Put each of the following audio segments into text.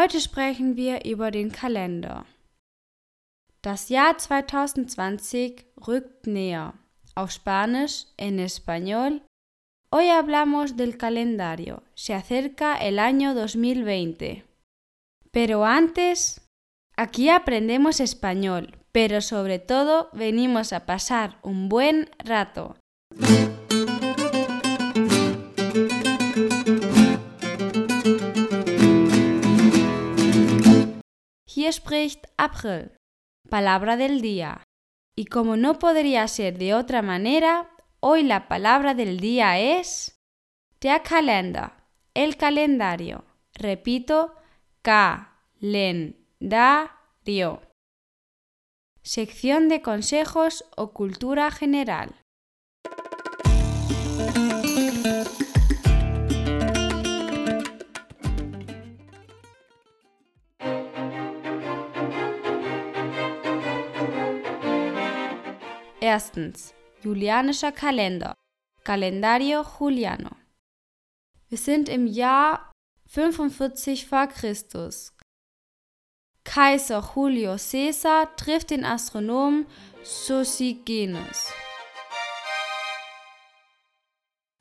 Heute sprechen wir über den Kalender. Das Jahr 2020 rückt näher. Auf Spanisch, en español. Hoy hablamos del calendario. Se acerca el año 2020. Pero antes, aquí aprendemos español, pero sobre todo venimos a pasar un buen rato. Hier April, palabra del día. Y como no podría ser de otra manera, hoy la palabra del día es der el calendario. Repito, calendario. Sección de consejos o cultura general. Erstens. Julianischer Kalender. Calendario Juliano. Wir sind im Jahr 45 vor Christus. Kaiser Julio Caesar trifft den Astronomen Sosigenes.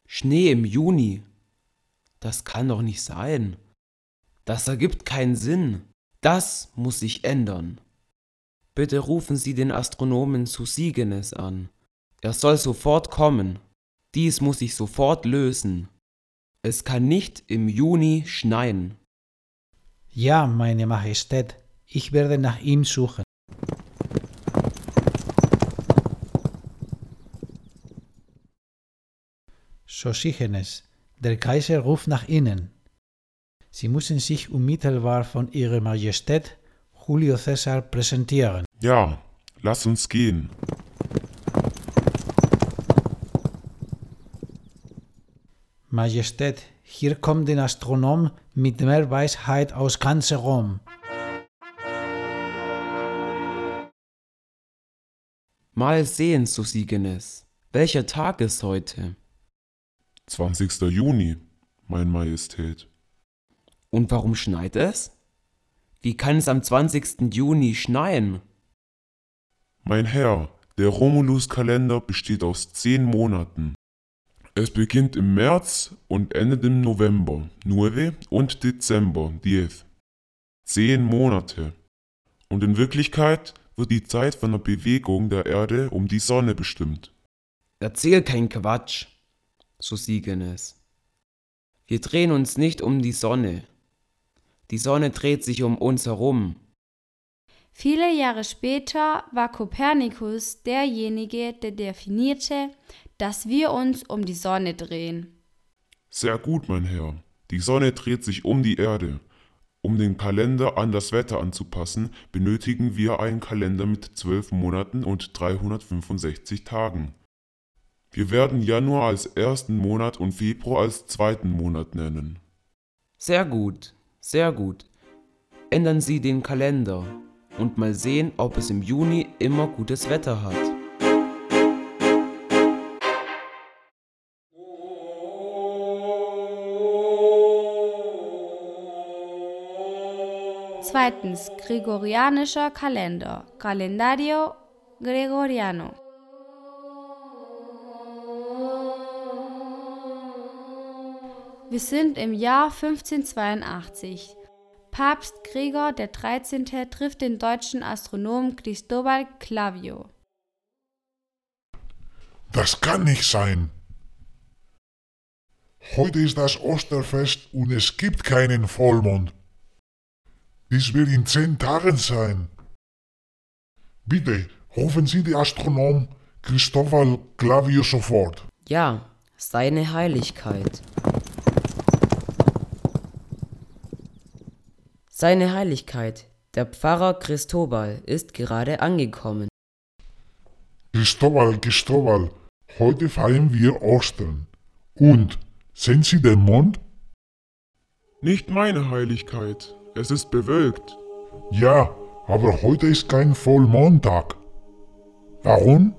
Schnee im Juni. Das kann doch nicht sein. Das ergibt keinen Sinn. Das muss sich ändern. Bitte rufen Sie den Astronomen Sosigenes an. Er soll sofort kommen. Dies muss sich sofort lösen. Es kann nicht im Juni schneien. Ja, meine Majestät, ich werde nach ihm suchen. Sosigenes, der Kaiser ruft nach Ihnen. Sie müssen sich unmittelbar von Ihrer Majestät Julio Cäsar präsentieren. Ja, lass uns gehen. Majestät, hier kommt ein Astronom mit mehr Weisheit aus ganz Rom. Mal sehen, Sosigenes. Welcher Tag ist heute? 20. Juni, mein Majestät. Und warum schneit es? Wie kann es am 20. Juni schneien? Mein Herr, der Romulus-Kalender besteht aus zehn Monaten. Es beginnt im März und endet im November, nueve, und Dezember, diez. Zehn Monate. Und in Wirklichkeit wird die Zeit von der Bewegung der Erde um die Sonne bestimmt. Erzähl kein Quatsch, Sosigenes. Wir drehen uns nicht um die Sonne. Die Sonne dreht sich um uns herum. Viele Jahre später war Kopernikus derjenige, der definierte, dass wir uns um die Sonne drehen. Sehr gut, mein Herr. Die Sonne dreht sich um die Erde. Um den Kalender an das Wetter anzupassen, benötigen wir einen Kalender mit zwölf Monaten und 365 Tagen. Wir werden Januar als ersten Monat und Februar als zweiten Monat nennen. Sehr gut, sehr gut. Ändern Sie den Kalender und mal sehen, ob es im Juni immer gutes Wetter hat. Zweitens. Gregorianischer Kalender. Calendario Gregoriano. Wir sind im Jahr 1582. Papst Gregor XIII. trifft den deutschen Astronomen Cristobal Clavio. Das kann nicht sein. Heute ist das Osterfest und es gibt keinen Vollmond. Dies wird in zehn Tagen sein. Bitte, rufen Sie den Astronom Cristobal Clavio sofort. Ja, seine Heiligkeit. Seine Heiligkeit, der Pfarrer Christobal, ist gerade angekommen. Cristobal, Cristobal, heute feiern wir Ostern. Und, sehen Sie den Mond? Nicht meine Heiligkeit. Es ist bewölkt. Ja, aber heute ist kein Vollmondtag. Warum?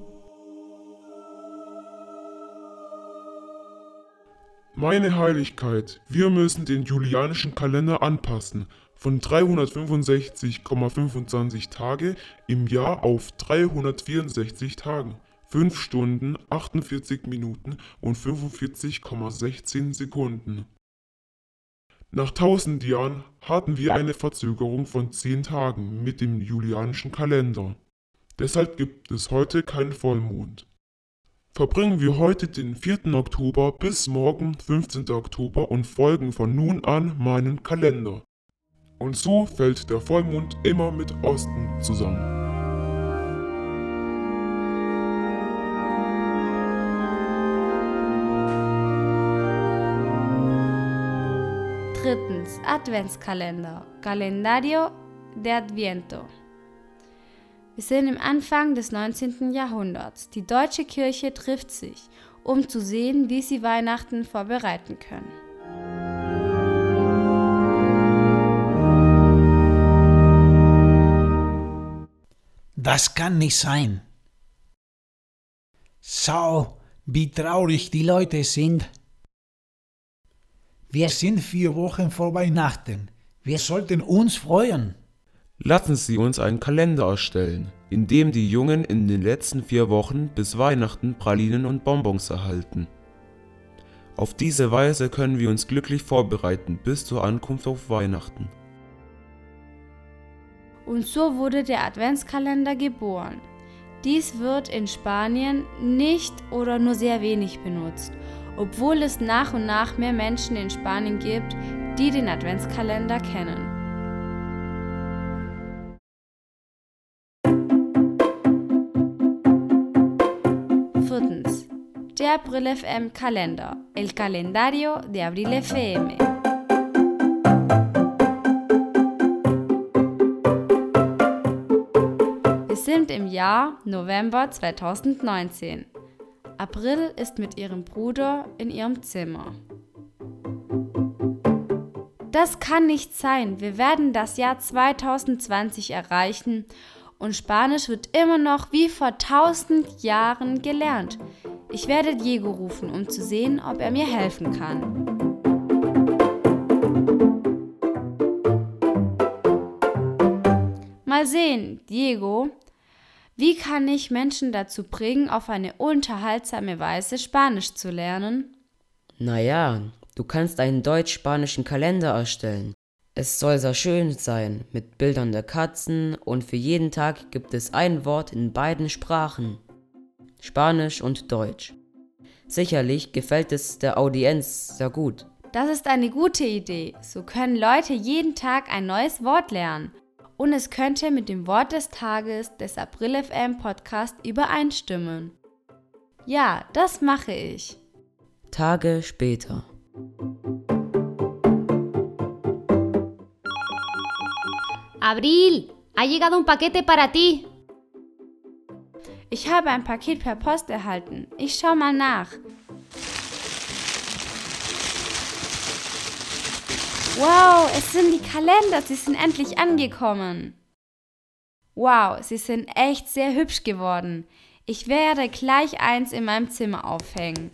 Meine Heiligkeit, wir müssen den julianischen Kalender anpassen. Von 365,25 Tage im Jahr auf 364 Tagen, 5 Stunden, 48 Minuten und 45,16 Sekunden. Nach 1000 Jahren hatten wir eine Verzögerung von 10 Tagen mit dem julianischen Kalender. Deshalb gibt es heute keinen Vollmond. Verbringen wir heute den 4. Oktober bis morgen 15. Oktober und folgen von nun an meinen Kalender. Und so fällt der Vollmond immer mit Osten zusammen. Drittens, Adventskalender, Calendario de Adviento. Wir sind im Anfang des 19. Jahrhunderts. Die deutsche Kirche trifft sich, um zu sehen, wie sie Weihnachten vorbereiten können. Das kann nicht sein. Schau, wie traurig die Leute sind. Wir sind vier Wochen vor Weihnachten. Wir sollten uns freuen. Lassen Sie uns einen Kalender erstellen, in dem die Jungen in den letzten vier Wochen bis Weihnachten Pralinen und Bonbons erhalten. Auf diese Weise können wir uns glücklich vorbereiten bis zur Ankunft auf Weihnachten. Und so wurde der Adventskalender geboren. Dies wird in Spanien nicht oder nur sehr wenig benutzt, obwohl es nach und nach mehr Menschen in Spanien gibt, die den Adventskalender kennen. Viertens. Der April FM Kalender, el calendario de Abril FM. Sind im Jahr November 2019. April ist mit ihrem Bruder in ihrem Zimmer. Das kann nicht sein. Wir werden das Jahr 2020 erreichen und Spanisch wird immer noch wie vor tausend Jahren gelernt. Ich werde Diego rufen, um zu sehen, ob er mir helfen kann. Mal sehen, Diego, wie kann ich Menschen dazu bringen, auf eine unterhaltsame Weise Spanisch zu lernen? Naja, du kannst einen deutsch-spanischen Kalender erstellen. Es soll sehr schön sein, mit Bildern der Katzen und für jeden Tag gibt es ein Wort in beiden Sprachen. Spanisch und Deutsch. Sicherlich gefällt es der Audienz sehr gut. Das ist eine gute Idee. So können Leute jeden Tag ein neues Wort lernen. Und es könnte mit dem Wort des Tages des April FM Podcast übereinstimmen. Ja, das mache ich. Tage später. Abril, ha llegado un paquete para ti. Ich habe ein Paket per Post erhalten. Ich schau mal nach. Wow, es sind die Kalender, sie sind endlich angekommen. Wow, sie sind echt sehr hübsch geworden. Ich werde gleich eins in meinem Zimmer aufhängen.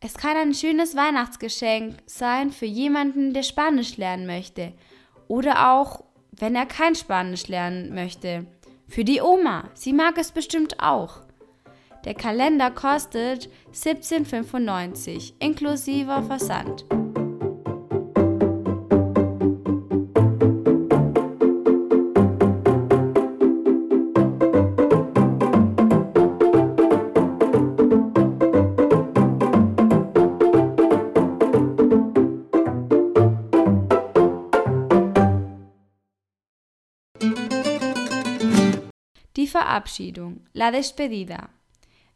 Es kann ein schönes Weihnachtsgeschenk sein für jemanden, der Spanisch lernen möchte. Oder auch, wenn er kein Spanisch lernen möchte. Für die Oma, sie mag es bestimmt auch. Der Kalender kostet 17,95 inklusive Versand. Die Verabschiedung, la despedida.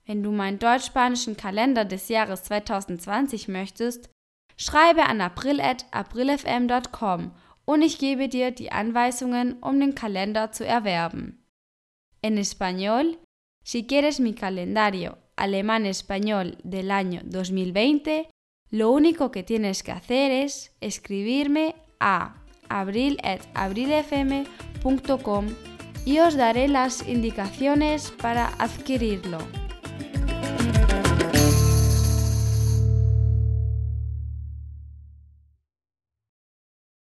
Wenn du meinen deutsch-spanischen Kalender des Jahres 2020 möchtest, schreibe an april.aprilfm.com und ich gebe dir die Anweisungen, um den Kalender zu erwerben. En español, si quieres mi calendario alemán-español del año 2020, lo único que tienes que hacer es escribirme a abril.abrilfm.com y os daré las indicaciones para adquirirlo.